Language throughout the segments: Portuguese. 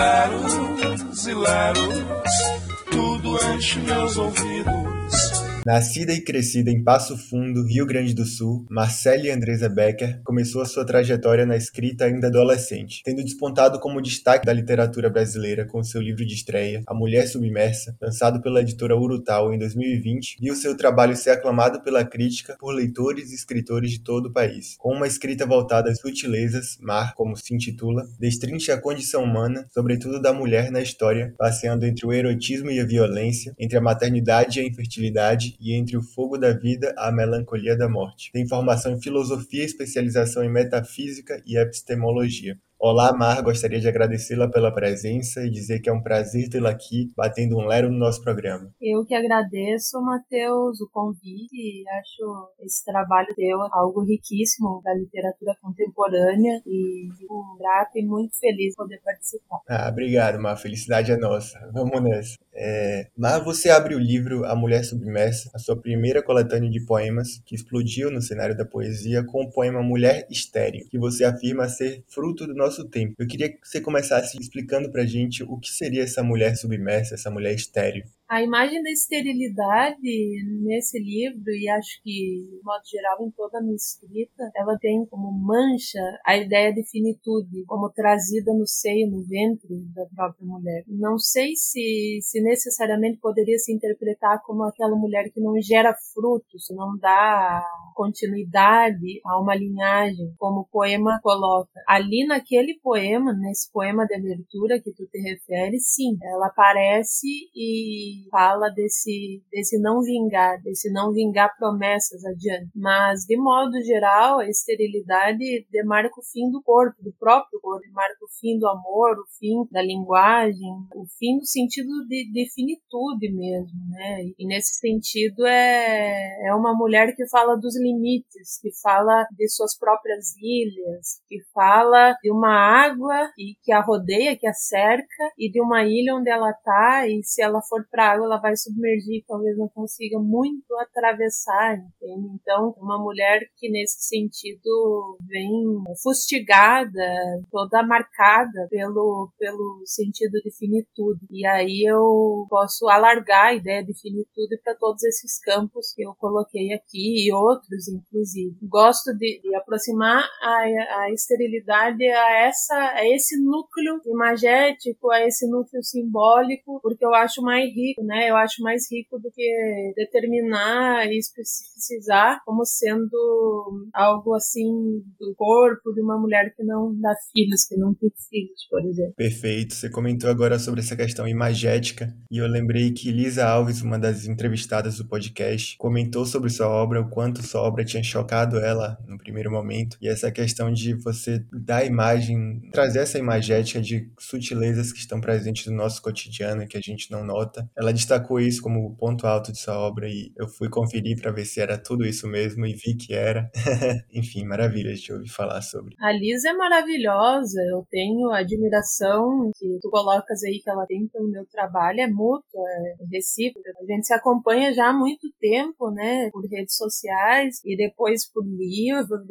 hilaros, hilaros, tudo enche meus ouvidos. Nascida e crescida em Passo Fundo, Rio Grande do Sul, Marcele Andresa Becker começou a sua trajetória na escrita ainda adolescente, tendo despontado como destaque da literatura brasileira com seu livro de estreia, A Mulher Submersa, lançado pela editora Urutau em 2020, viu seu trabalho ser aclamado pela crítica por leitores e escritores de todo o país. Com uma escrita voltada às sutilezas, Mar, como se intitula, destrincha a condição humana, sobretudo da mulher na história, passeando entre o erotismo e a violência, entre a maternidade e a infertilidade e entre o fogo da vida a melancolia da morte. Tem formação em filosofia especialização em metafísica e epistemologia. Olá, Mar, gostaria de agradecê-la pela presença e dizer que é um prazer tê-la aqui, batendo um lero no nosso programa. Eu que agradeço, Matheus, o convite e acho esse trabalho teu algo riquíssimo da literatura contemporânea e fico grato e muito feliz de poder participar. Ah, obrigado, Mar, felicidade é nossa. Vamos nessa. É... Mar, você abre o livro A Mulher Submersa, a sua primeira coletânea de poemas, que explodiu no cenário da poesia com o poema Mulher Estéreo, que você afirma ser fruto do nosso nosso tempo. Eu queria que você começasse explicando pra gente o que seria essa mulher submersa, essa mulher estéreo. A imagem da esterilidade nesse livro, e acho que, de modo geral, em toda a minha escrita, ela tem como mancha a ideia de finitude, como trazida no seio, no ventre da própria mulher. Não sei se, se necessariamente poderia se interpretar como aquela mulher que não gera frutos, não dá continuidade a uma linhagem, como o poema coloca. Ali naquele poema, nesse poema de abertura que tu te refere, sim, ela aparece e fala desse, desse não vingar, desse não vingar promessas adiante. Mas, de modo geral, a esterilidade demarca o fim do corpo, do próprio corpo, demarca o fim do amor, o fim da linguagem, o fim no sentido de, de finitude mesmo, né? E nesse sentido é, é uma mulher que fala dos limites, que fala de suas próprias ilhas, que fala de uma água e que a rodeia, que a cerca, e de uma ilha onde ela tá, e se ela for para água ela vai submergir, talvez não consiga muito atravessar, entende? Então, uma mulher que nesse sentido vem fustigada, toda marcada pelo, pelo sentido de finitude. E aí eu posso alargar a ideia de finitude para todos esses campos que eu coloquei aqui e outros, inclusive. Gosto de, de aproximar a, a esterilidade a, essa, a esse núcleo imagético, a esse núcleo simbólico, porque eu acho mais rico né? Eu acho mais rico do que determinar e especificar como sendo algo assim do corpo de uma mulher que não dá filhos, que não tem filhos, por exemplo. Perfeito. Você comentou agora sobre essa questão imagética e eu lembrei que Lisa Alves, uma das entrevistadas do podcast, comentou sobre sua obra, o quanto sua obra tinha chocado ela no primeiro momento e essa questão de você dar imagem, trazer essa imagética de sutilezas que estão presentes no nosso cotidiano que a gente não nota, ela destacou isso como ponto alto de sua obra e eu fui conferir para ver se era tudo isso mesmo e vi que era. Enfim, maravilha de ouvir falar sobre. A Liz é maravilhosa, eu tenho admiração que tu colocas aí que ela tem pelo meu trabalho, é mútua, é recíproca. A gente se acompanha já há muito tempo, né, por redes sociais e depois por livro.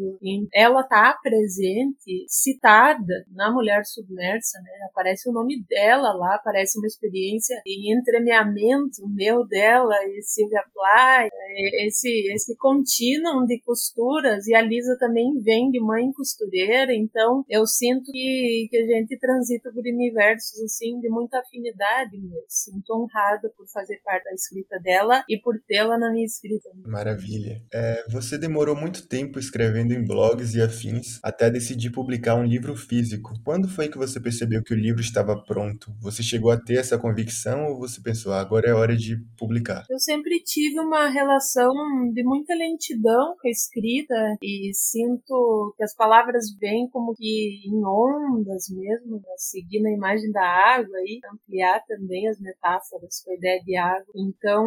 Ela tá presente, citada na Mulher Submersa, né, aparece o nome dela lá, aparece uma experiência de entremeamento meu dela e Silvia Ply, é, esse, esse contínuo de costuras, e a Lisa também vem de mãe costureira, então eu sinto que, que a gente transita por universos assim de muita afinidade mesmo. Sinto honrada por fazer parte da escrita dela e por tê-la na minha escrita. Maravilha. É, você demorou muito tempo escrevendo em blogs e afins até decidir publicar um livro físico. Quando foi que você percebeu que o livro estava pronto? Você chegou a ter essa convicção ou você pensou agora é hora de publicar. Eu sempre tive uma relação de muita lentidão com a escrita e sinto que as palavras vêm como que em ondas mesmo, né? seguindo a imagem da água e ampliar também as metáforas com a ideia de água. Então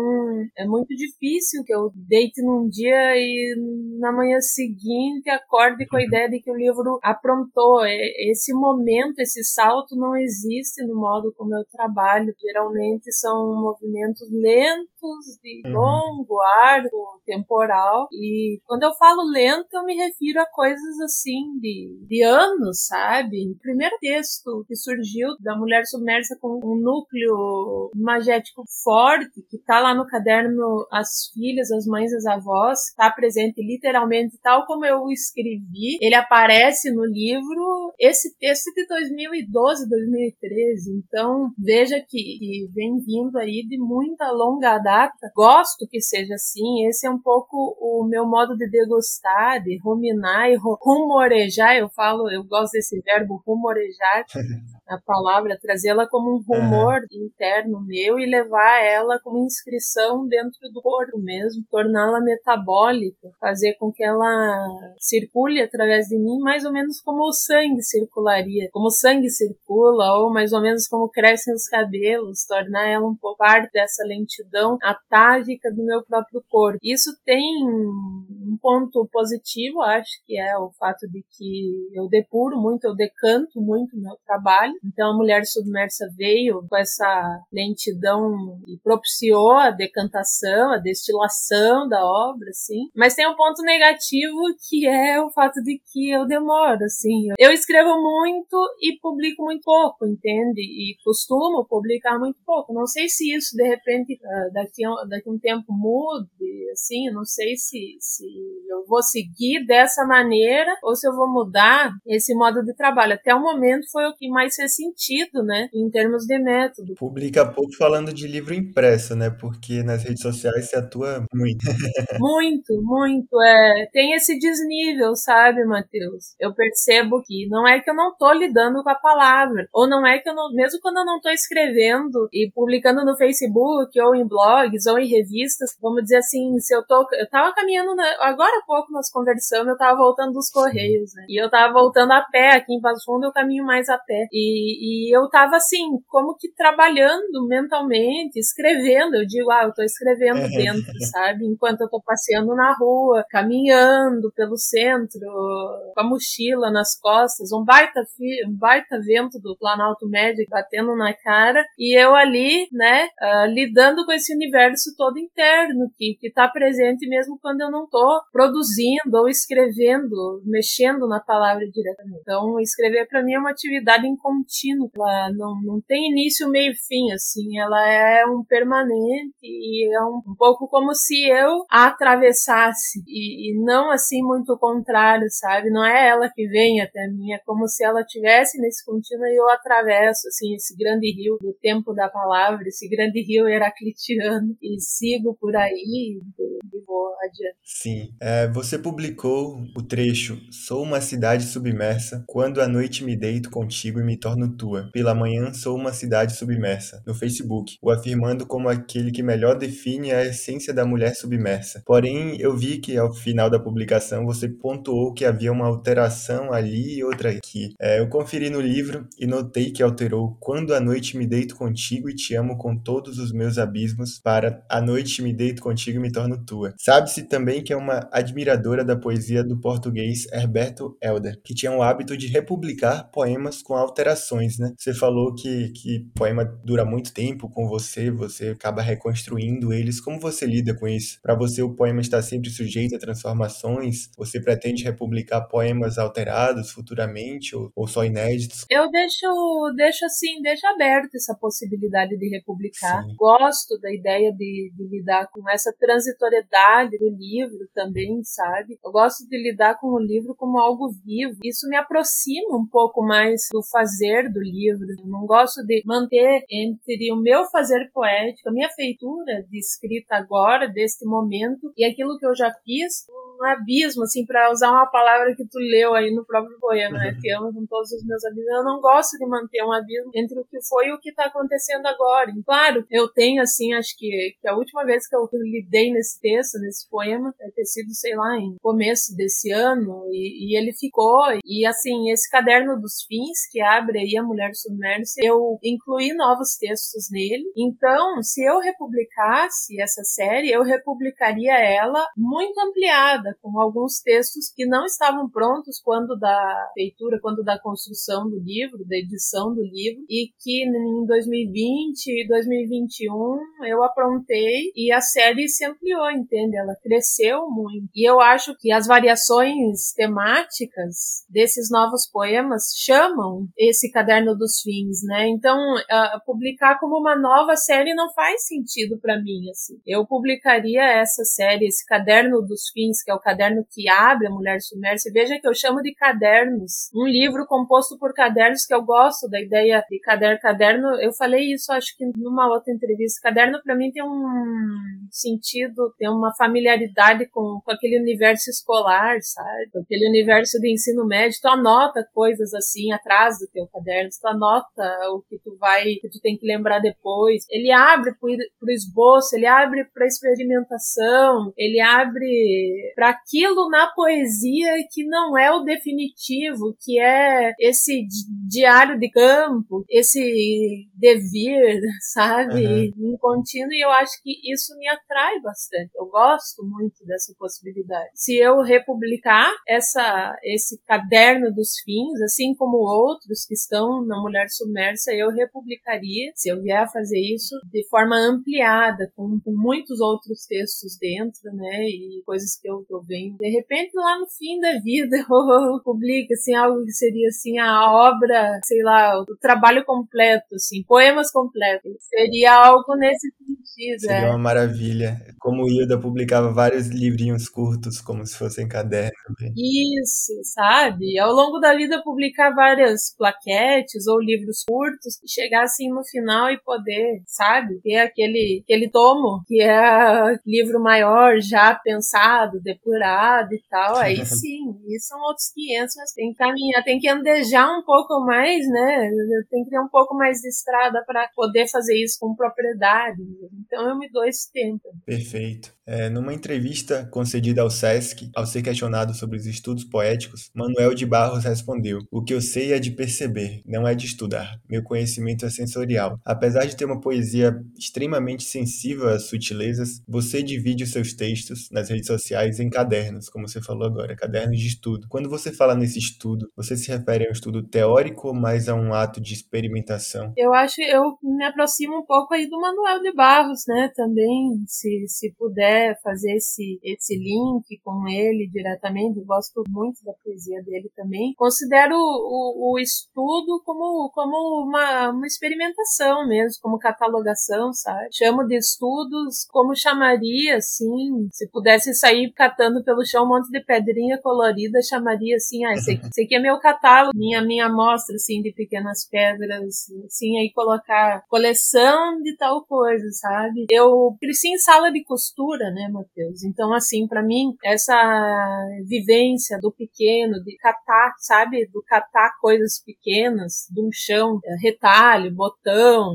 é muito difícil que eu deite num dia e na manhã seguinte acorde com a ideia de que o livro aprontou. Esse momento, esse salto não existe no modo como eu trabalho. Geralmente são movimentos lentos, de uhum. longo arco temporal. E quando eu falo lento, eu me refiro a coisas assim de, de anos, sabe? O primeiro texto que surgiu da Mulher Submersa com um núcleo magético forte, que tá lá no caderno As Filhas, as Mães, as Avós, tá presente literalmente tal como eu escrevi. Ele aparece no livro. Esse texto é de 2012, 2013. Então, veja que, que vem vindo de muita longa data. Gosto que seja assim. Esse é um pouco o meu modo de degustar, de ruminar e rumorejar. Eu falo, eu gosto desse verbo rumorejar. a palavra, trazê-la como um rumor uhum. interno meu e levar ela como inscrição dentro do corpo mesmo, torná-la metabólica, fazer com que ela circule através de mim mais ou menos como o sangue circularia, como o sangue circula, ou mais ou menos como crescem os cabelos, tornar ela um pouco parte dessa lentidão atávica do meu próprio corpo. Isso tem um ponto positivo, acho que é o fato de que eu depuro muito, eu decanto muito meu trabalho, então a mulher submersa veio com essa lentidão e propiciou a decantação, a destilação da obra, assim. Mas tem um ponto negativo que é o fato de que eu demoro, assim. Eu escrevo muito e publico muito pouco, entende? E costumo publicar muito pouco. Não sei se isso de repente ah, daqui a, daqui a um tempo mude, assim. Não sei se, se eu vou seguir dessa maneira ou se eu vou mudar esse modo de trabalho. Até o momento foi o que mais fez sentido, né, em termos de método. Publica pouco falando de livro impresso, né, porque nas redes sociais se atua muito. muito, muito, é. Tem esse desnível, sabe, Matheus? Eu percebo que não é que eu não tô lidando com a palavra, ou não é que eu não, mesmo quando eu não tô escrevendo e publicando no Facebook, ou em blogs, ou em revistas, vamos dizer assim, se eu tô, eu tava caminhando, na, agora há pouco nós conversamos, eu tava voltando dos Correios, né, e eu tava voltando a pé, aqui em Passo Fundo eu caminho mais a pé, e e, eu tava assim, como que trabalhando mentalmente, escrevendo. Eu digo, ah, eu tô escrevendo é. dentro, sabe? Enquanto eu tô passeando na rua, caminhando pelo centro, com a mochila nas costas, um baita, um baita vento do Planalto Médio batendo na cara, e eu ali, né, uh, lidando com esse universo todo interno, que, que tá presente mesmo quando eu não tô produzindo ou escrevendo, mexendo na palavra diretamente. Então, escrever para mim é uma atividade em contínuo. Ela não, não tem início, meio e fim, assim. Ela é um permanente e é um, um pouco como se eu a atravessasse e, e, não assim muito contrário, sabe? Não é ela que vem até mim, é como se ela tivesse nesse contínuo e eu atravesso, assim, esse grande rio do tempo da palavra, esse grande rio heraclitiano e sigo por aí e vou adiante. Sim. É, você publicou o trecho Sou uma cidade submersa, quando a noite me deito contigo e me torno torno tua. Pela manhã sou uma cidade submersa. No Facebook, o afirmando como aquele que melhor define a essência da mulher submersa. Porém, eu vi que ao final da publicação você pontuou que havia uma alteração ali e outra aqui. É, eu conferi no livro e notei que alterou quando a noite me deito contigo e te amo com todos os meus abismos para a noite me deito contigo e me torno tua. Sabe-se também que é uma admiradora da poesia do português Herberto Helder, que tinha o hábito de republicar poemas com alterações né? Você falou que, que poema dura muito tempo com você, você acaba reconstruindo eles. Como você lida com isso? Para você, o poema está sempre sujeito a transformações? Você pretende republicar poemas alterados futuramente ou, ou só inéditos? Eu deixo, deixo assim, deixo aberto essa possibilidade de republicar. Sim. Gosto da ideia de, de lidar com essa transitoriedade do livro também, sabe? Eu gosto de lidar com o livro como algo vivo. Isso me aproxima um pouco mais do fazer fazer do livro. Eu não gosto de manter entre o meu fazer poético, a minha feitura de escrita agora, deste momento, e aquilo que eu já fiz, um abismo, assim, para usar uma palavra que tu leu aí no próprio poema, né? Que amo com todos os meus amigos. Eu não gosto de manter um abismo entre o que foi e o que está acontecendo agora. E, claro, eu tenho, assim, acho que, que a última vez que eu lidei nesse texto, nesse poema, vai ter sido, sei lá, em começo desse ano, e, e ele ficou. E, assim, esse caderno dos fins que abre aí a Mulher Submersa, eu incluí novos textos nele. Então, se eu republicasse essa série, eu republicaria ela muito ampliada, com alguns textos que não estavam prontos quando da feitura, quando da construção do livro, da edição do livro, e que em 2020 e 2021 eu aprontei e a série se ampliou, entende? Ela cresceu muito. E eu acho que as variações temáticas desses novos poemas chamam esse caderno dos fins, né? Então, uh, publicar como uma nova série não faz sentido para mim, assim. Eu publicaria essa série, esse caderno dos fins, que é o caderno que abre a Mulher Submersa. Veja que eu chamo de cadernos. Um livro composto por cadernos que eu gosto da ideia de caderno. Caderno, eu falei isso acho que numa outra entrevista. Caderno para mim tem um sentido, tem uma familiaridade com, com aquele universo escolar, sabe? Aquele universo de ensino médio. Tu anota coisas assim atrás do teu caderno, tu anota o que tu vai, que tu tem que lembrar depois. Ele abre pro, pro esboço, ele abre pra experimentação, ele abre para aquilo na poesia que não é o definitivo, que é esse diário de campo, esse devir, sabe, uhum. contínuo, e eu acho que isso me atrai bastante. Eu gosto muito dessa possibilidade. Se eu republicar essa, esse caderno dos fins, assim como outros que estão na Mulher Submersa, eu republicaria, se eu vier a fazer isso, de forma ampliada, com, com muitos outros textos dentro, né, e coisas que eu, que eu venho. De repente, lá no fim da vida, eu publico, assim, algo que seria, assim, a obra, sei lá, o trabalho completo, assim, poemas completos. Seria algo nesse sentido. Seria é. uma maravilha. Como o Hilda publicava vários livrinhos curtos, como se fossem cadernos. Isso, sabe? Ao longo da vida, publicar várias ou livros curtos, e chegar assim no final e poder, sabe? Ter aquele, aquele tomo que é livro maior, já pensado, depurado e tal. Aí sim, isso são outros 500, mas tem que caminhar, tem que andejar um pouco mais, né? Tem que ter um pouco mais de estrada para poder fazer isso com propriedade. Então eu me dou esse tempo. Perfeito. É, numa entrevista concedida ao SESC, ao ser questionado sobre os estudos poéticos, Manuel de Barros respondeu: O que eu sei é de perceber, não é de estudar. Meu conhecimento é sensorial. Apesar de ter uma poesia extremamente sensível às sutilezas, você divide os seus textos nas redes sociais em cadernos, como você falou agora, cadernos de estudo. Quando você fala nesse estudo, você se refere a um estudo teórico ou mais a um ato de experimentação? Eu acho, eu me aproximo um pouco aí do Manuel de Barros, né? Também, se, se puder fazer esse, esse link com ele diretamente, gosto muito da poesia dele também. Considero o, o, o estudo como, como uma, uma experimentação mesmo, como catalogação, sabe? Chamo de estudos como chamaria, assim, se pudesse sair catando pelo chão um monte de pedrinha colorida, chamaria assim, ah, esse, esse aqui é meu catálogo, minha, minha amostra, assim, de pequenas pedras, assim, aí colocar coleção de tal coisa, sabe? Eu cresci em sala de costura, né, Matheus? Então, assim, para mim, essa vivência do pequeno, de catar, sabe, do catar coisas pequenas, de um chão, é, retalho, botão,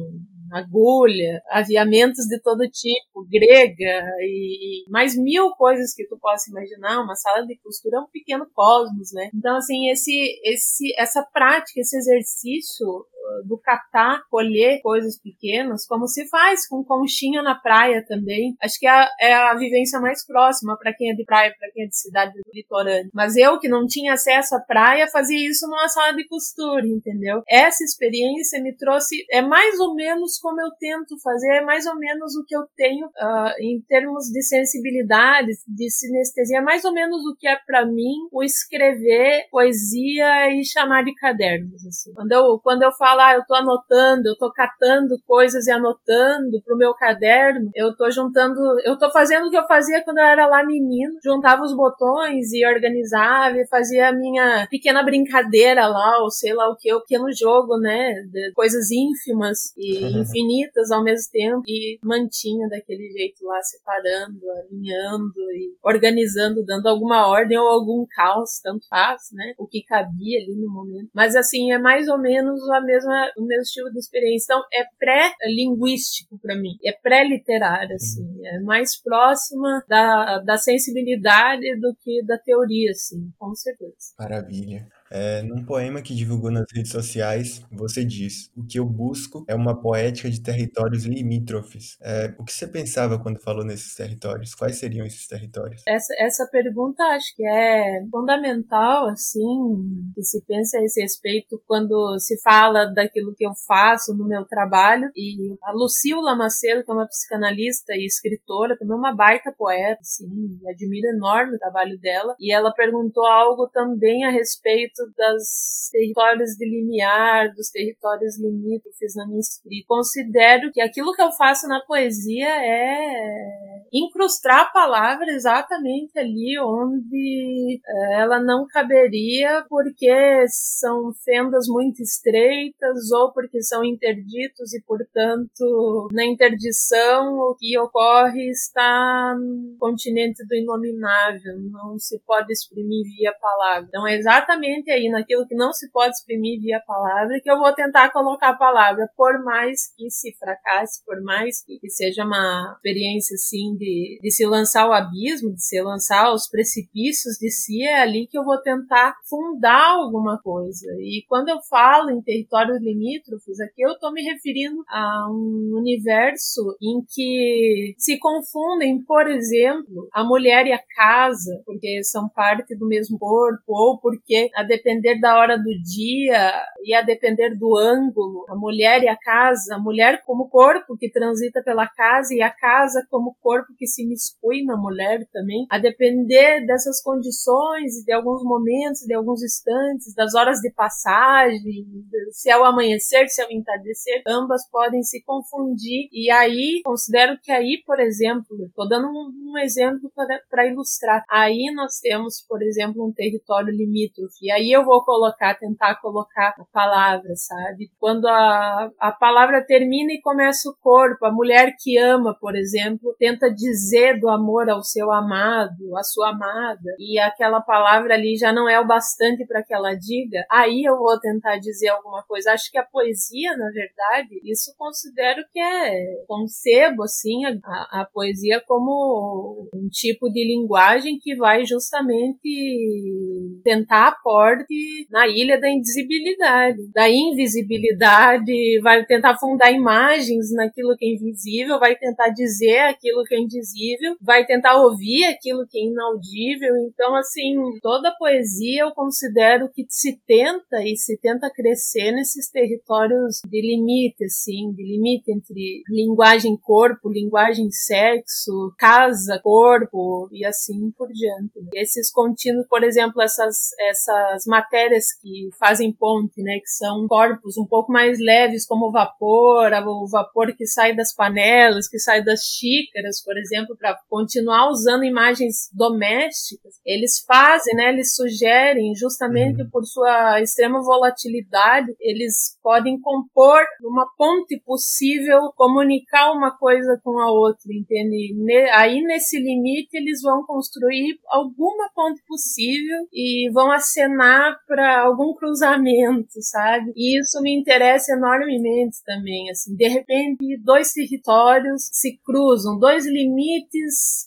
agulha, aviamentos de todo tipo, grega e mais mil coisas que tu possa imaginar. Uma sala de costura é um pequeno cosmos, né? Então, assim, esse, esse, essa prática, esse exercício do catar, colher coisas pequenas, como se faz com conchinha na praia também. Acho que é a, é a vivência mais próxima para quem é de praia, para quem é de cidade litorânea. Mas eu, que não tinha acesso à praia, fazia isso numa sala de costura, entendeu? Essa experiência me trouxe, é mais ou menos como eu tento fazer, é mais ou menos o que eu tenho uh, em termos de sensibilidade, de sinestesia, é mais ou menos o que é para mim o escrever poesia e chamar de cadernos. Assim. Quando, eu, quando eu falo lá, eu tô anotando, eu tô catando coisas e anotando pro meu caderno, eu tô juntando, eu tô fazendo o que eu fazia quando eu era lá menino, juntava os botões e organizava e fazia a minha pequena brincadeira lá, ou sei lá o que, o pequeno jogo, né, de coisas ínfimas e infinitas ao mesmo tempo. E mantinha daquele jeito lá, separando, alinhando e organizando, dando alguma ordem ou algum caos, tanto faz, né, o que cabia ali no momento. Mas assim, é mais ou menos a mesma mesma, o mesmo estilo de experiência. Então, é pré-linguístico para mim, é pré-literário, assim, é mais próxima da, da sensibilidade do que da teoria, assim, com certeza. Maravilha. É, num poema que divulgou nas redes sociais, você diz: O que eu busco é uma poética de territórios limítrofes. É, o que você pensava quando falou nesses territórios? Quais seriam esses territórios? Essa, essa pergunta acho que é fundamental, assim, que se pensa a esse respeito quando se fala daquilo que eu faço no meu trabalho. E a Lucila Macedo, que é uma psicanalista e escritora, também é uma baita poeta, assim, admiro enorme o trabalho dela. E ela perguntou algo também a respeito das territórios de limiar, dos territórios limítrofes na minha escrita. Considero que aquilo que eu faço na poesia é incrustar a palavra exatamente ali onde eh, ela não caberia porque são fendas muito estreitas ou porque são interditos e, portanto, na interdição o que ocorre está no continente do inominável, não se pode exprimir via palavra. Então é exatamente aí naquilo que não se pode exprimir via palavra que eu vou tentar colocar a palavra, por mais que se fracasse, por mais que seja uma experiência assim de, de se lançar ao abismo, de se lançar aos precipícios de si, é ali que eu vou tentar fundar alguma coisa. E quando eu falo em territórios limítrofes, aqui eu estou me referindo a um universo em que se confundem, por exemplo, a mulher e a casa, porque são parte do mesmo corpo, ou porque, a depender da hora do dia e a depender do ângulo, a mulher e a casa, a mulher como corpo que transita pela casa e a casa como corpo que se miscui na mulher também, a depender dessas condições, de alguns momentos, de alguns instantes, das horas de passagem, se é o amanhecer, se é o entardecer, ambas podem se confundir e aí considero que aí, por exemplo, estou dando um, um exemplo para ilustrar. Aí nós temos, por exemplo, um território limítrofe. E aí eu vou colocar, tentar colocar a palavra, sabe? Quando a, a palavra termina e começa o corpo, a mulher que ama, por exemplo, tenta dizer do amor ao seu amado, à sua amada, e aquela palavra ali já não é o bastante para que ela diga, aí eu vou tentar dizer alguma coisa. Acho que a poesia, na verdade, isso considero que é concebo assim a, a poesia como um tipo de linguagem que vai justamente tentar aporte na ilha da invisibilidade, da invisibilidade, vai tentar fundar imagens naquilo que é invisível, vai tentar dizer aquilo que é indizível, vai tentar ouvir aquilo que é inaudível. Então, assim, toda poesia eu considero que se tenta e se tenta crescer nesses territórios de limite, assim, de limite entre linguagem corpo, linguagem sexo, casa, corpo e assim por diante. Esses contínuos, por exemplo, essas, essas matérias que fazem ponte, né, que são corpos um pouco mais leves, como o vapor, o vapor que sai das panelas, que sai das xícaras, por exemplo, para continuar usando imagens domésticas, eles fazem, né, eles sugerem, justamente uhum. por sua extrema volatilidade, eles podem compor uma ponte possível, comunicar uma coisa com a outra, entende? Aí nesse limite eles vão construir alguma ponte possível e vão acenar para algum cruzamento, sabe? E isso me interessa enormemente também, assim, de repente dois territórios se cruzam, dois limites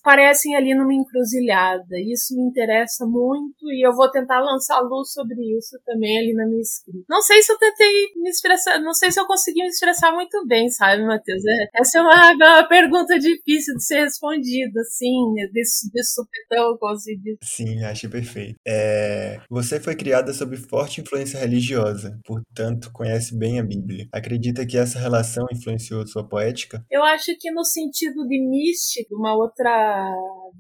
parecem ali numa encruzilhada. Isso me interessa muito e eu vou tentar lançar luz sobre isso também ali na minha escrita. Não sei se eu tentei me expressar, não sei se eu consegui me expressar muito bem, sabe, Matheus? É, essa é uma, uma pergunta difícil de ser respondida, assim, desse, desse supetão, como se diz. Sim, acho perfeito. É, você foi criada sob forte influência religiosa, portanto, conhece bem a Bíblia. Acredita que essa relação influenciou sua poética? Eu acho que no sentido de místico, uma outra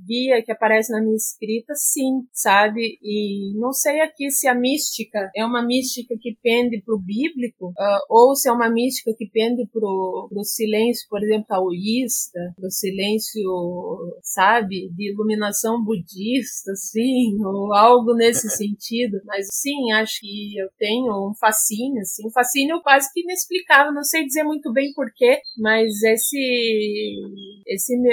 via que aparece na minha escrita, sim, sabe? E não sei aqui se a mística é uma mística que pende pro bíblico, uh, ou se é uma mística que pende pro, pro silêncio, por exemplo, taoísta, pro silêncio, sabe, de iluminação budista, assim, ou algo nesse sentido. Mas sim, acho que eu tenho um fascínio, assim, um fascínio quase que inexplicável, não sei dizer muito bem porquê, mas esse, esse meu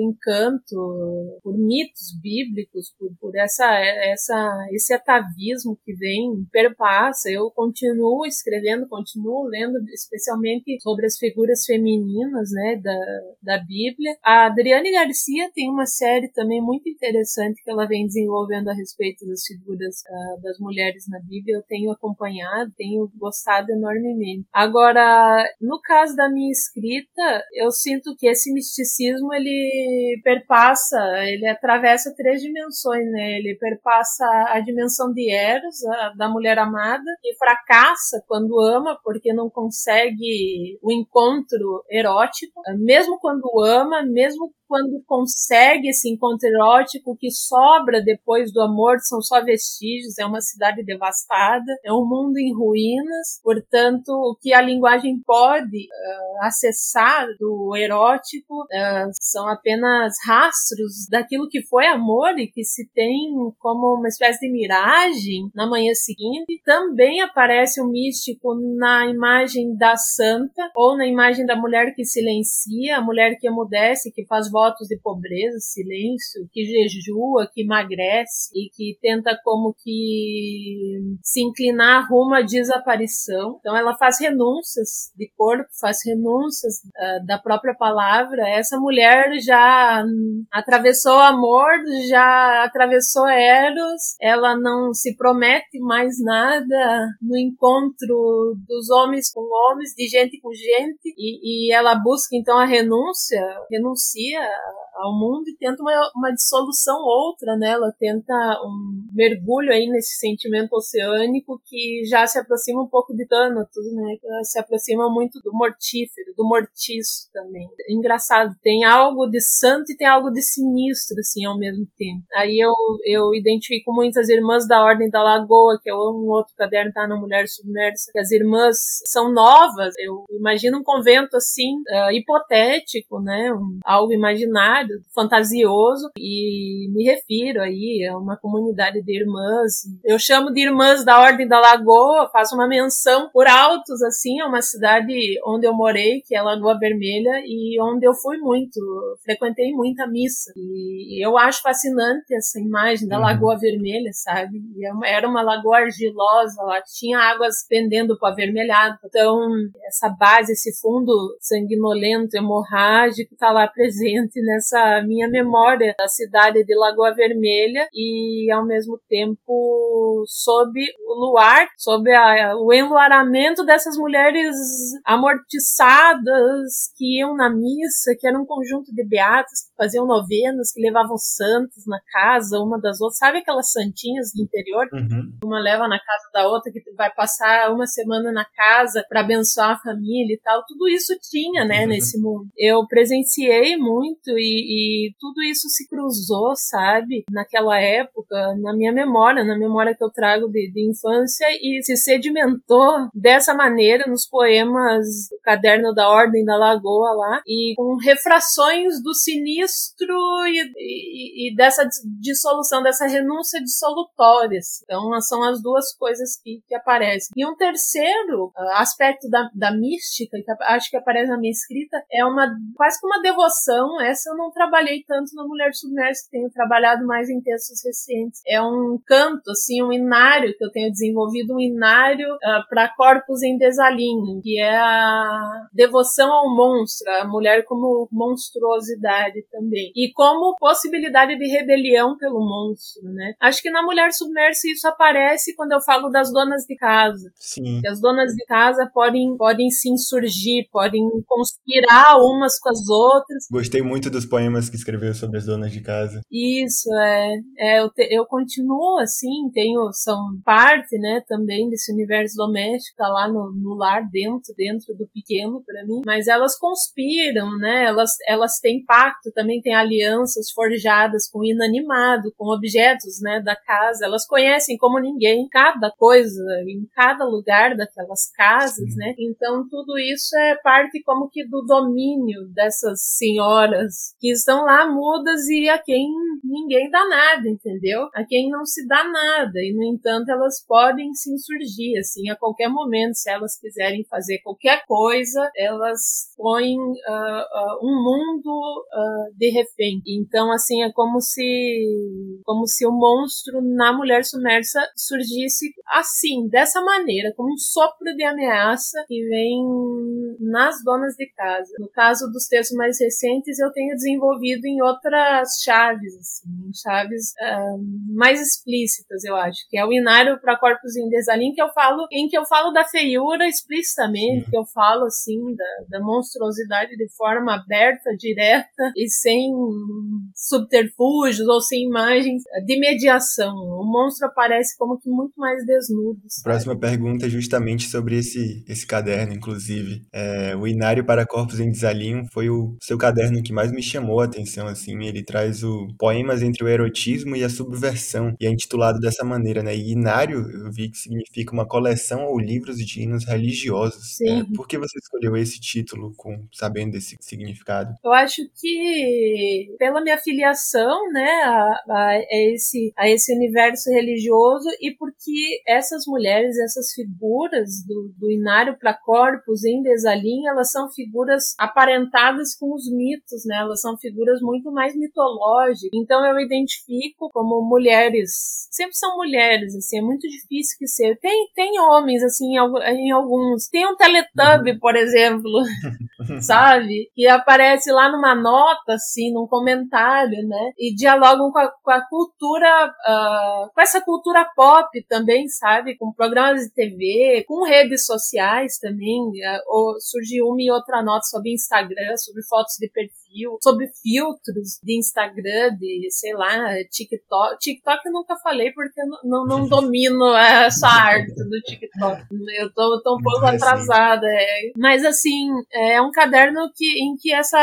encanto por, por mitos bíblicos, por, por essa, essa, esse atavismo que vem, perpassa. Eu continuo escrevendo, continuo lendo, especialmente sobre as figuras femininas né, da, da Bíblia. A Adriane Garcia tem uma série também muito interessante que ela vem desenvolvendo a respeito das figuras uh, das mulheres na Bíblia. Eu tenho acompanhado, tenho gostado enormemente. Agora, no caso da minha escrita, eu sinto que esse misticismo ele perpassa, ele atravessa três dimensões, né? Ele perpassa a dimensão de Eros, a, da mulher amada, que fracassa quando ama porque não consegue o encontro erótico, mesmo quando ama, mesmo quando consegue esse encontro erótico que sobra depois do amor são só vestígios, é uma cidade devastada, é um mundo em ruínas, portanto, o que a linguagem pode uh, acessar do erótico uh, são apenas rastros daquilo que foi amor e que se tem como uma espécie de miragem na manhã seguinte. Também aparece o místico na imagem da santa ou na imagem da mulher que silencia, a mulher que emudece, que faz votos de pobreza, silêncio, que jejua, que emagrece e que tenta como que se inclinar rumo à desaparição. Então ela faz renúncias de corpo, faz renúncias uh, da própria palavra. Essa mulher já atravessou amor, já atravessou Eros, ela não se promete mais nada no encontro dos homens com homens, de gente com gente, e, e ela busca então a renúncia, renuncia ao mundo e tenta uma, uma dissolução outra, né? Ela tenta um mergulho aí nesse sentimento oceânico que já se aproxima um pouco de Thanatos, né? Que se aproxima muito do mortífero, do mortiço também. Engraçado, tem algo de santo e tem algo de sinistro, assim, ao mesmo tempo. Aí eu, eu identifico muitas irmãs da Ordem da Lagoa, que é um outro caderno tá na Mulher Submersa, as irmãs são novas. Eu imagino um convento assim, uh, hipotético, né? Um, algo imaginário, fantasioso, e me refiro aí a uma comunidade de irmãs. Eu chamo de irmãs da Ordem da Lagoa, faço uma menção por altos, assim, a uma cidade onde eu morei, que é Lagoa Vermelha, e onde eu fui muito, frequentei muita missa. E eu acho fascinante essa imagem da uhum. Lagoa Vermelha, sabe? É era uma lagoa argilosa, lá tinha águas pendendo para avermelhado. Então, essa base, esse fundo sanguinolento, hemorrágico, está lá presente nessa minha memória da cidade de Lagoa Vermelha e ao mesmo tempo sob o luar, sob a, o enluaramento dessas mulheres amortiçadas que iam na missa, que era um conjunto de beatas que faziam novenas, que levavam santos na casa uma das outras, sabe aquelas santinhas do interior? Uhum. Uma leva na casa da outra que vai passar uma semana na casa para abençoar a família e tal. Tudo isso tinha, né, uhum. nesse mundo. Eu presenciei muito e, e tudo isso se cruzou, sabe, naquela época, na minha memória, na memória que eu trago de, de infância e se sedimentou dessa maneira nos poemas do Caderno da Ordem da Lagoa lá e com refrações do sinistro e, e, e dessa dissolução, dessa renúncia dissolutória. Assim. Então, são as duas coisas que, que aparecem. E um terceiro uh, aspecto da, da mística, que acho que aparece na minha escrita, é uma quase que uma devoção. Essa eu não trabalhei tanto na Mulher Submersa, tenho trabalhado mais em textos recentes. É um canto, assim, um inário que eu tenho desenvolvido, um inário uh, ah, para corpos em desalinho, que é a devoção ao monstro, a mulher como monstruosidade também. E como possibilidade de rebelião pelo monstro, né? Acho que na Mulher Submersa isso aparece quando eu falo das donas de casa. Sim. Que as donas de casa podem, podem se insurgir, podem conspirar umas com as outras. Gostei muito dos poemas que escreveu sobre as donas de casa. Isso, é. é eu, te, eu continuo assim, tenho, são parte, né, também desse universo doméstico, tá lá no, no lar, dentro, dentro do pequeno para mim. Mas elas conspiram, né, elas, elas têm pacto, também têm alianças forjadas com inanimado, com objetos, né, da casa. Elas conhecem como ninguém cada coisa, em cada lugar daquelas casas, Sim. né. Então tudo isso é parte como que do domínio dessas senhoras que estão lá mudas e a quem ninguém dá nada, entendeu? A quem não se dá nada. E, no entanto, elas podem se insurgir, assim, a qualquer momento, se elas quiserem fazer qualquer coisa, elas põem uh, uh, um mundo uh, de refém. Então, assim, é como se como se o monstro na mulher submersa surgisse assim, dessa maneira, como um sopro de ameaça que vem nas donas de casa. No caso dos textos mais recentes, eu tenho desenvolvido em outras chaves, assim, chaves uh, mais explícitas, eu acho, que é o inário para corpos em desalinho, que eu falo, em que eu falo da feiura explicitamente, que eu falo assim da, da monstruosidade de forma aberta, direta e sem subterfúgios ou sem imagens de mediação. O monstro aparece como que muito mais desnudo. Próxima pergunta é justamente sobre esse, esse caderno, inclusive. É, o Inário para Corpos em Desalinho foi o seu caderno que mais me chamou a atenção, assim. Ele traz o poemas entre o erotismo e a subversão, e é intitulado dessa maneira, né? E Inário, eu vi que significa uma coleção ou livros de hinos religiosos. Sim. É, por que você escolheu esse título, com sabendo desse significado? Eu acho que pela minha filiação, né, a, a, esse, a esse universo religioso e porque essas mulheres, essas figuras do, do Inário para Corpus em Desalinho, elas são figuras aparentadas com os mitos, né? Elas são figuras muito mais mitológicas. Então eu identifico como mulheres, sempre são mulheres, assim, é muito difícil que ser. Tem, tem homens, assim, em, alguns. Tem um Teletubby, uhum. por exemplo, sabe? Que aparece lá numa nota, assim, num comentário, né? E dialogam com a, com a cultura, uh, com essa cultura pop também, sabe? Com programas de TV, com redes sociais também. Uh, ou surgiu uma e outra nota sobre Instagram, sobre fotos de perfil, sobre filtros de Instagram, de, sei lá, TikTok. TikTok eu nunca falei porque eu não, não, domino essa arte do TikTok. Eu tô, tô um pouco atrasada. É. Mas assim, é um caderno que, em que essa,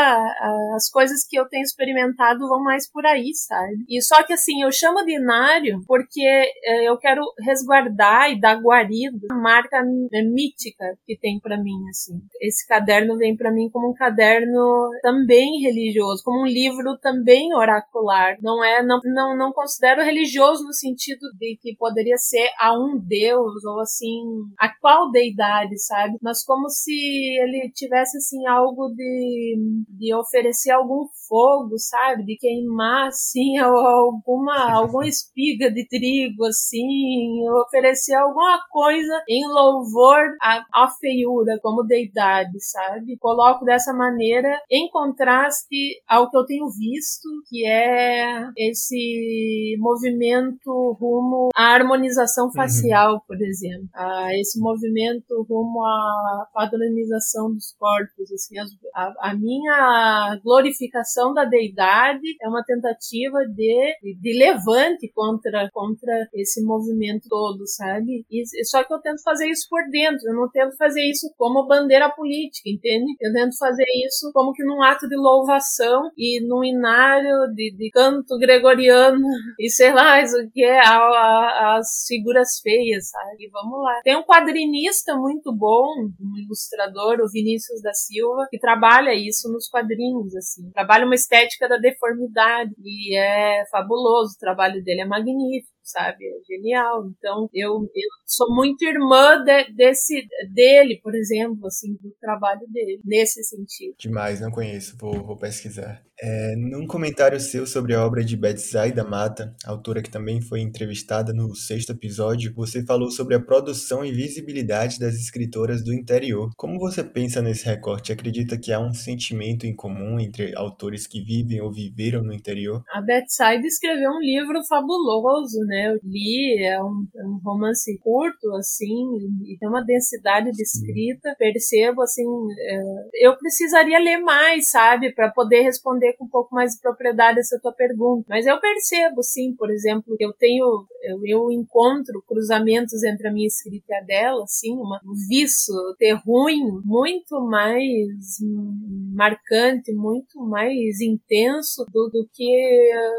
as coisas que eu tenho experimentado vão mais por aí, sabe? E só que assim, eu chamo de Inário porque é, eu quero resguardar e dar guarida a marca mítica que tem para mim, assim. Esse caderno vem para mim como um caderno também religioso, como um livro também oracular. Não é, não, não, não considero religioso no sentido de que poderia ser a um deus ou assim, a qual deidade, sabe? Mas como se ele tivesse assim algo de, de oferecer algum fogo, sabe? De queimar assim alguma alguma espiga de trigo assim, oferecer alguma coisa em louvor à, à feiura como deidade, sabe? Coloco dessa maneira em contraste ao que eu tenho visto, que é esse movimento rumo à harmonização uhum. facial, uhum. por exemplo. A esse movimento rumo à padronização dos corpos. Assim, a, a minha glorificação da deidade é uma tentativa de, de levante contra, contra esse movimento todo, sabe? E, só que eu tento fazer isso por dentro, eu não tento fazer isso como bandeira política, entende? Eu tento fazer isso como que num ato de louvação e num inário de, de canto gregoriano e sei lá, isso que é a, a, as figuras feias, sabe? Vamos lá. Tem um quadrinista muito bom, um ilustrador, o Vinícius da Silva, que trabalha isso nos quadrinhos, assim. Trabalha uma estética da deformidade. E é fabuloso, o trabalho dele é magnífico sabe? É genial. Então, eu, eu sou muito irmã de, desse, dele, por exemplo, assim, do trabalho dele, nesse sentido. Demais, não conheço, vou, vou pesquisar. É, num comentário seu sobre a obra de Betsai da Mata, autora que também foi entrevistada no sexto episódio, você falou sobre a produção e visibilidade das escritoras do interior. Como você pensa nesse recorte? Acredita que há um sentimento em comum entre autores que vivem ou viveram no interior? A Betsai escreveu um livro fabuloso, né? Né? Eu li, é um, é um romance curto, assim, e tem uma densidade de escrita. Percebo, assim, é, eu precisaria ler mais, sabe, para poder responder com um pouco mais de propriedade essa tua pergunta. Mas eu percebo, sim, por exemplo, que eu tenho, eu, eu encontro cruzamentos entre a minha escrita e a dela, assim, uma, um vício, ter ruim, muito mais marcante, muito mais intenso do, do que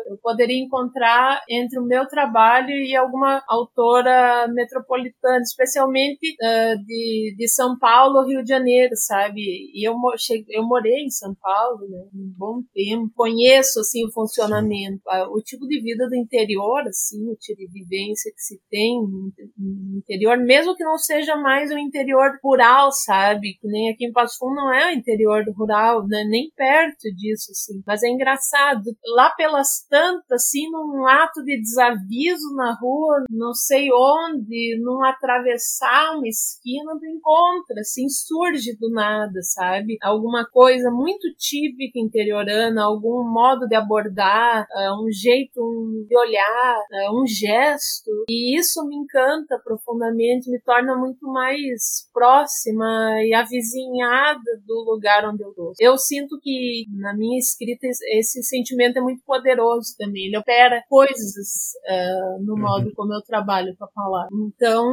eu poderia encontrar entre o meu trabalho trabalho e alguma autora metropolitana, especialmente uh, de, de São Paulo, Rio de Janeiro, sabe? E eu, cheguei, eu morei em São Paulo, né, um bom tempo, conheço, assim, o funcionamento, o tipo de vida do interior, assim, o tipo de vivência que se tem no interior, mesmo que não seja mais o interior rural, sabe? Que nem aqui em Passo Fundo não é o interior rural, né? nem perto disso, assim. Mas é engraçado, lá pelas tantas, assim, num ato de desaviso na rua, não sei onde, num atravessar uma esquina, tu encontra, assim, surge do nada, sabe? Alguma coisa muito típica interiorana, algum modo de abordar, uh, um jeito de olhar, uh, um gesto. E isso me encanta profundamente, me torna muito mais próxima e avizinhada do lugar onde eu estou. Eu sinto que na minha escrita esse sentimento é muito poderoso também. Ele opera coisas uh, no uhum. modo como eu trabalho com a palavra. Então,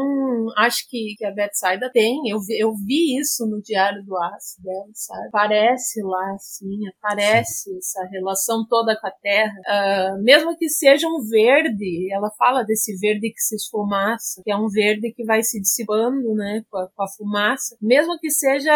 acho que, que a Betsaida tem. Eu vi, eu vi isso no Diário do Aço dela, sabe? Aparece lá, assim, aparece Sim. essa relação toda com a terra. Uh, mesmo que seja um verde, ela fala desse verde que se esfumaça, que é um verde que vai se dissipando, né, com a, com a fumaça. Mesmo que seja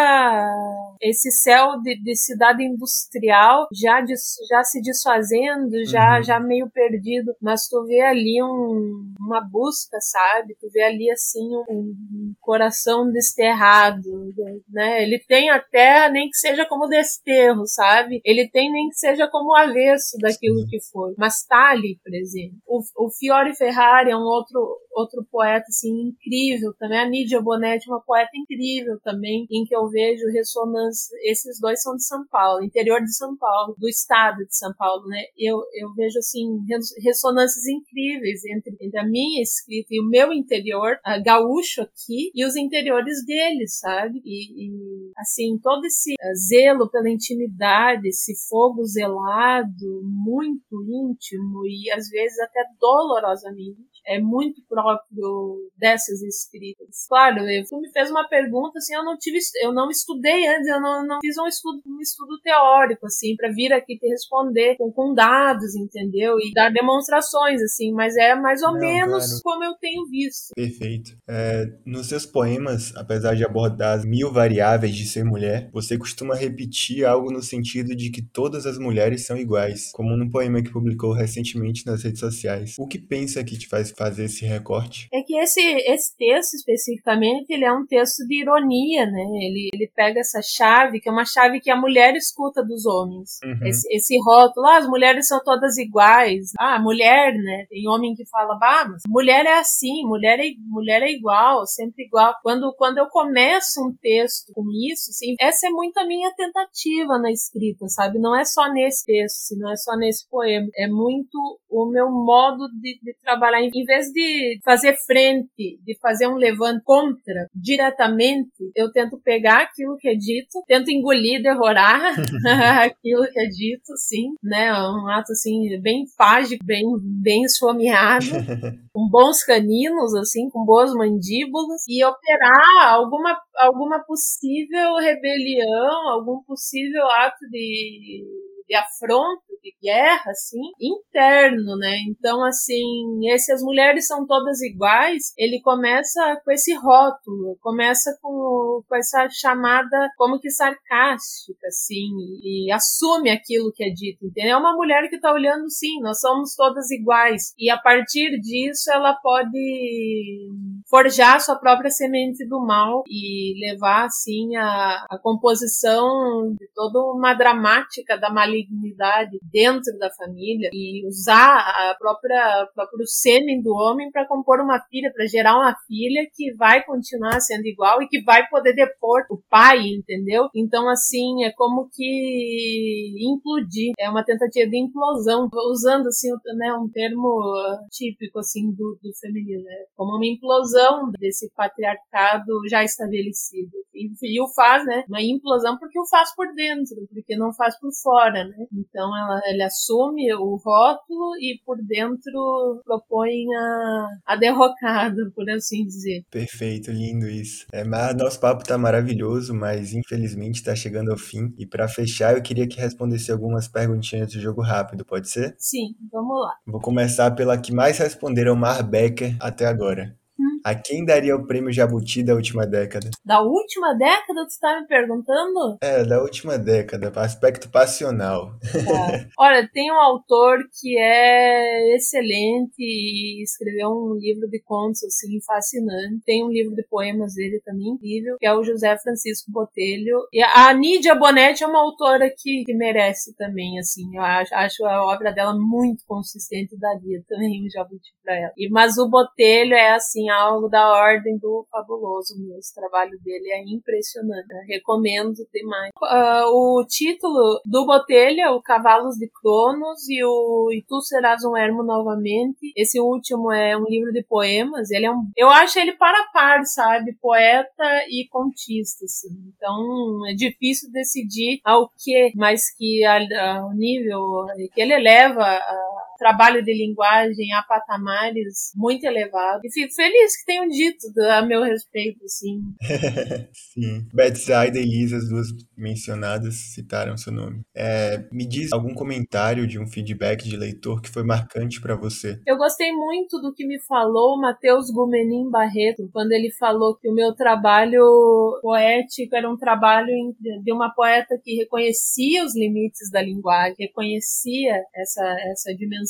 esse céu de, de cidade industrial já, de, já se desfazendo, já, uhum. já meio perdido, mas tu vê ali um, uma busca, sabe? Tu vê ali assim um, um coração desterrado, né? Ele tem a terra nem que seja como desterro, sabe? Ele tem nem que seja como avesso daquilo que foi, mas tá ali presente. O, o Fiore Ferrari é um outro outro poeta assim incrível também. A Nídia Bonetti, uma poeta incrível também, em que eu vejo ressonância. Esses dois são de São Paulo, interior de São Paulo, do estado de São Paulo, né? Eu, eu vejo assim ressonâncias incríveis entre, entre a minha escrita e o meu interior, a gaúcho aqui, e os interiores deles, sabe? E, e assim todo esse uh, zelo pela intimidade, esse fogo zelado, muito íntimo e às vezes até dolorosamente é muito próprio dessas escritas. Claro, tu me fez uma pergunta assim, eu não tive, eu não estudei antes, eu não, não fiz um estudo, um estudo teórico assim para vir aqui te responder com, com, dados, entendeu? E dar demonstrações assim, mas é mais ou não, menos claro. como eu tenho visto. Perfeito. É, nos seus poemas, apesar de abordar mil variáveis de ser mulher, você costuma repetir algo no sentido de que todas as mulheres são iguais, como num poema que publicou recentemente nas redes sociais. O que pensa que te faz fazer esse recorte? É que esse, esse texto especificamente, ele é um texto de ironia, né? Ele, ele pega essa chave, que é uma chave que a mulher escuta dos homens. Uhum. Esse, esse rótulo, ah, as mulheres são todas iguais. Ah, mulher, né? Tem homem que fala, bah, mas mulher é assim, mulher é, mulher é igual, sempre igual. Quando, quando eu começo um texto com isso, assim, essa é muito a minha tentativa na escrita, sabe? Não é só nesse texto, não é só nesse poema. É muito o meu modo de, de trabalhar em vez de fazer frente, de fazer um levante contra diretamente, eu tento pegar aquilo que é dito, tento engolir, devorar aquilo que é dito, sim, né? Um ato assim bem fágico, bem bem esfomeado, com bons caninos assim, com boas mandíbulas e operar alguma alguma possível rebelião, algum possível ato de de afronta, de guerra, assim, interno, né? Então, assim, esse As Mulheres São Todas Iguais, ele começa com esse rótulo, começa com, com essa chamada como que sarcástica, assim, e, assume aquilo que é dito, entendeu? É uma mulher que tá olhando, sim, nós somos todas iguais, e a partir disso ela pode forjar sua própria semente do mal e levar, assim, a, a composição de toda uma dramática da malignidade dentro da família e usar a própria o próprio sêmen do homem para compor uma filha, para gerar uma filha que vai continuar sendo igual e que vai poder depor o pai, entendeu? Então assim é como que implodir, é uma tentativa de implosão, usando assim né, um termo típico assim do, do feminino, né? como uma implosão implosão desse patriarcado já estabelecido. E, e, o faz, né? Uma implosão porque o faz por dentro, porque não faz por fora, né? Então ela, ele assume o rótulo e por dentro propõe a, a derrocada, por assim dizer. Perfeito, lindo isso. É, mas nosso papo tá maravilhoso, mas infelizmente tá chegando ao fim. E para fechar, eu queria que respondesse algumas perguntinhas do jogo rápido, pode ser? Sim, vamos lá. Vou começar pela que mais responderam Mar Becker até agora. A quem daria o prêmio Jabuti da última década? Da última década, tu está me perguntando? É, da última década, aspecto passional. Tá. Olha, tem um autor que é excelente e escreveu um livro de contos, assim, fascinante. Tem um livro de poemas dele também incrível, que é o José Francisco Botelho. E a Nídia Bonetti é uma autora que, que merece também, assim. Eu acho, acho a obra dela muito consistente e daria também um Jabuti pra ela. E, mas o Botelho é, assim, algo algo da ordem do fabuloso mesmo. O trabalho dele é impressionante. Né? Recomendo demais. Uh, o título do Botelha, o Cavalos de Cronos e o E Tu Serás um Ermo Novamente. Esse último é um livro de poemas. Ele é um, eu acho ele para par, sabe? Poeta e contista, assim. Então é difícil decidir ao que, mas que ao nível que ele eleva a trabalho de linguagem a patamares muito elevados. E fico feliz que tenham dito a meu respeito, sim. sim. Betsaida e Lisa, as duas mencionadas, citaram seu nome. É, me diz algum comentário de um feedback de leitor que foi marcante para você. Eu gostei muito do que me falou o Matheus Gumenin Barreto, quando ele falou que o meu trabalho poético era um trabalho de uma poeta que reconhecia os limites da linguagem, reconhecia essa, essa dimensão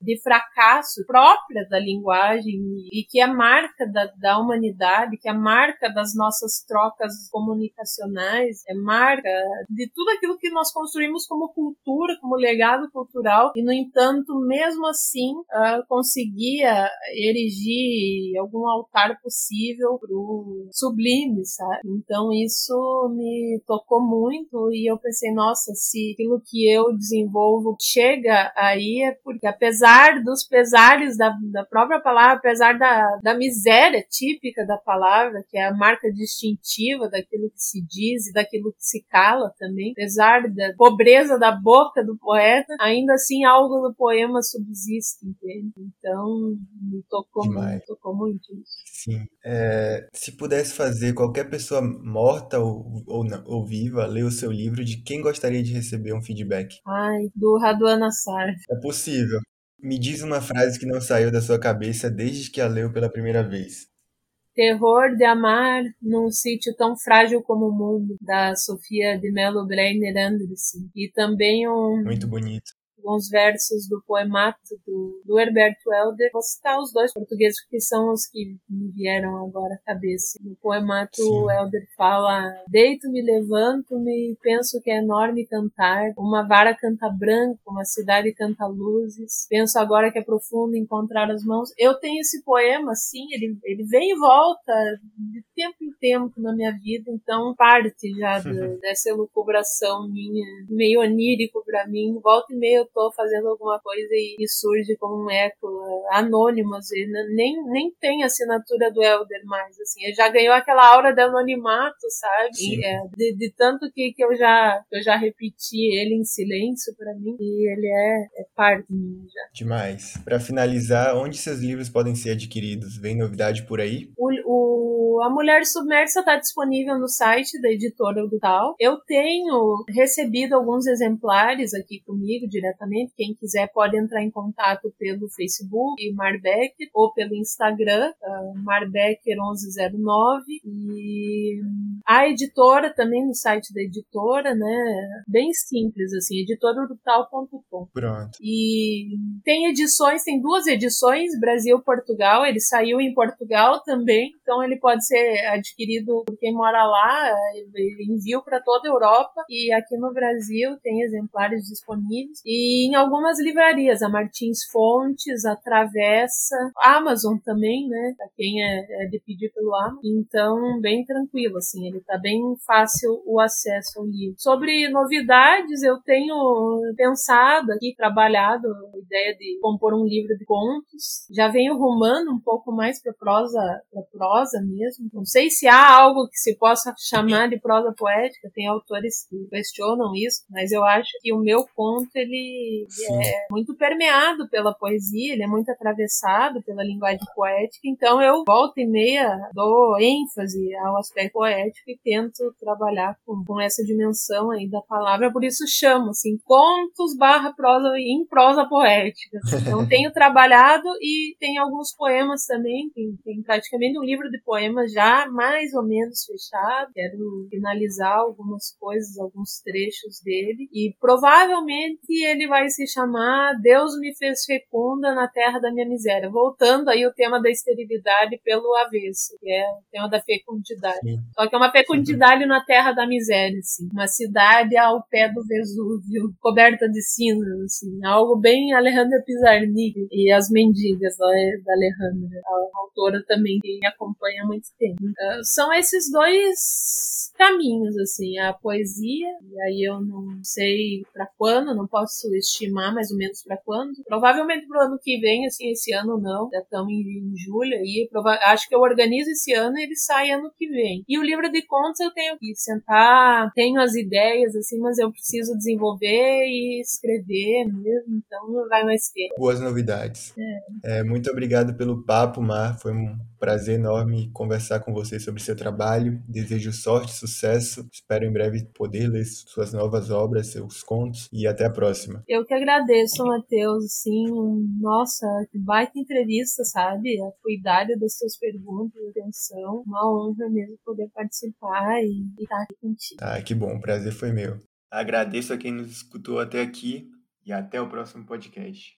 de fracasso própria da linguagem e que é marca da, da humanidade, que é marca das nossas trocas comunicacionais, é marca de tudo aquilo que nós construímos como cultura, como legado cultural, e no entanto, mesmo assim, uh, conseguia erigir algum altar possível pro sublime, sabe? Então isso me tocou muito e eu pensei, nossa, se aquilo que eu desenvolvo chega aí é porque apesar dos pesares da, da própria palavra, apesar da, da miséria típica da palavra, que é a marca distintiva daquilo que se diz e daquilo que se cala também, apesar da pobreza da boca do poeta, ainda assim algo no poema subsiste, entende? Então, me tocou Demais. muito, tocou muito isso. Sim. É, se pudesse fazer qualquer pessoa morta ou, ou, ou viva ler o seu livro, de quem gostaria de receber um feedback? Ai, do Raduan Assar. É possível. Me diz uma frase que não saiu da sua cabeça desde que a leu pela primeira vez. Terror de amar num sítio tão frágil como o mundo, da Sofia de Mello Breiner Anderson. E também um. Muito bonito alguns versos do poemato do, do Herberto Helder. Vou citar os dois portugueses, porque são os que me vieram agora à cabeça. No poemato, o Helder fala: Deito-me, levanto-me, penso que é enorme cantar. Uma vara canta branco, uma cidade canta luzes. Penso agora que é profundo encontrar as mãos. Eu tenho esse poema, sim, ele, ele vem e volta de tempo em tempo na minha vida, então parte já do, dessa elucubração minha, meio onírico para mim. Volta e meia eu tô fazendo alguma coisa e, e surge como um eco anônimo, às vezes, né? nem, nem tem assinatura do Elder mais, assim, ele já ganhou aquela aura de anonimato, sabe? É, de, de, tanto que, que eu já eu já repeti ele em silêncio para mim, e ele é, é parte de mim já. Demais. Para finalizar, onde seus livros podem ser adquiridos? Vem novidade por aí? O, o A Mulher Submersa está disponível no site da editora do Tal. Eu tenho recebido alguns exemplares aqui comigo diretamente quem quiser pode entrar em contato pelo Facebook Marbecker ou pelo Instagram uh, Marbecker1109 e a editora também no site da editora, né? Bem simples assim, editorarutal.com. Pronto. E tem edições, tem duas edições, Brasil Portugal, ele saiu em Portugal também, então ele pode ser adquirido por quem mora lá, envio para toda a Europa e aqui no Brasil tem exemplares disponíveis e em algumas livrarias, a Martins Fontes, a Travessa, Amazon também, né, para quem é, é, de pedir pelo Amazon. Então, bem tranquilo, assim, ele tá bem fácil o acesso ao livro. Sobre novidades, eu tenho pensado aqui, trabalhado a ideia de compor um livro de contos. Já venho rumando um pouco mais para prosa, para prosa mesmo. Não sei se há algo que se possa chamar de prosa poética. Tem autores que questionam isso, mas eu acho que o meu conto ele, ele é muito permeado pela poesia, ele é muito atravessado pela linguagem poética. Então eu volta e meia dou ênfase ao aspecto poético e tento trabalhar com, com essa dimensão aí da palavra. Por isso chamo assim contos barra prosa em prosa poética. Então tenho trabalhado e tem alguns poemas também. Tem, tem praticamente um livro de poemas já mais ou menos fechado. Quero finalizar algumas coisas, alguns trechos dele e provavelmente ele vai se chamar Deus me fez fecunda na terra da minha miséria. Voltando aí o tema da esterilidade pelo avesso, que é o tema da fecundidade. Sim. Só que é uma fecundidade na terra da miséria, assim. Uma cidade ao pé do Vesúvio, coberta de cinzas, assim. Algo bem Alejandra Pizarnik e as mendigas lá da Alejandra, a autora também que me acompanha há tempo. Uh, são esses dois caminhos, assim, a poesia, e aí eu não sei para quando, não posso estimar mais ou menos para quando. Provavelmente pro ano que vem, assim, esse ano não, já estamos em, em julho aí, acho que eu organizo esse ano e ele sai ano que vem. E o livro de contos eu tenho que sentar, tenho as ideias, assim, mas eu preciso desenvolver e escrever mesmo, então não vai mais ter. Boas novidades. É. É, muito obrigado pelo papo, Mar, foi um prazer enorme conversar com você sobre seu trabalho. Desejo sorte, sucesso. Espero em breve poder ler suas novas obras, seus contos e até a próxima. Eu que agradeço, Matheus. Sim, nossa, que baita entrevista, sabe? A cuidado das suas perguntas, a atenção. Uma honra mesmo poder participar e estar aqui contigo. Ah, que bom. O prazer foi meu. Agradeço a quem nos escutou até aqui e até o próximo podcast.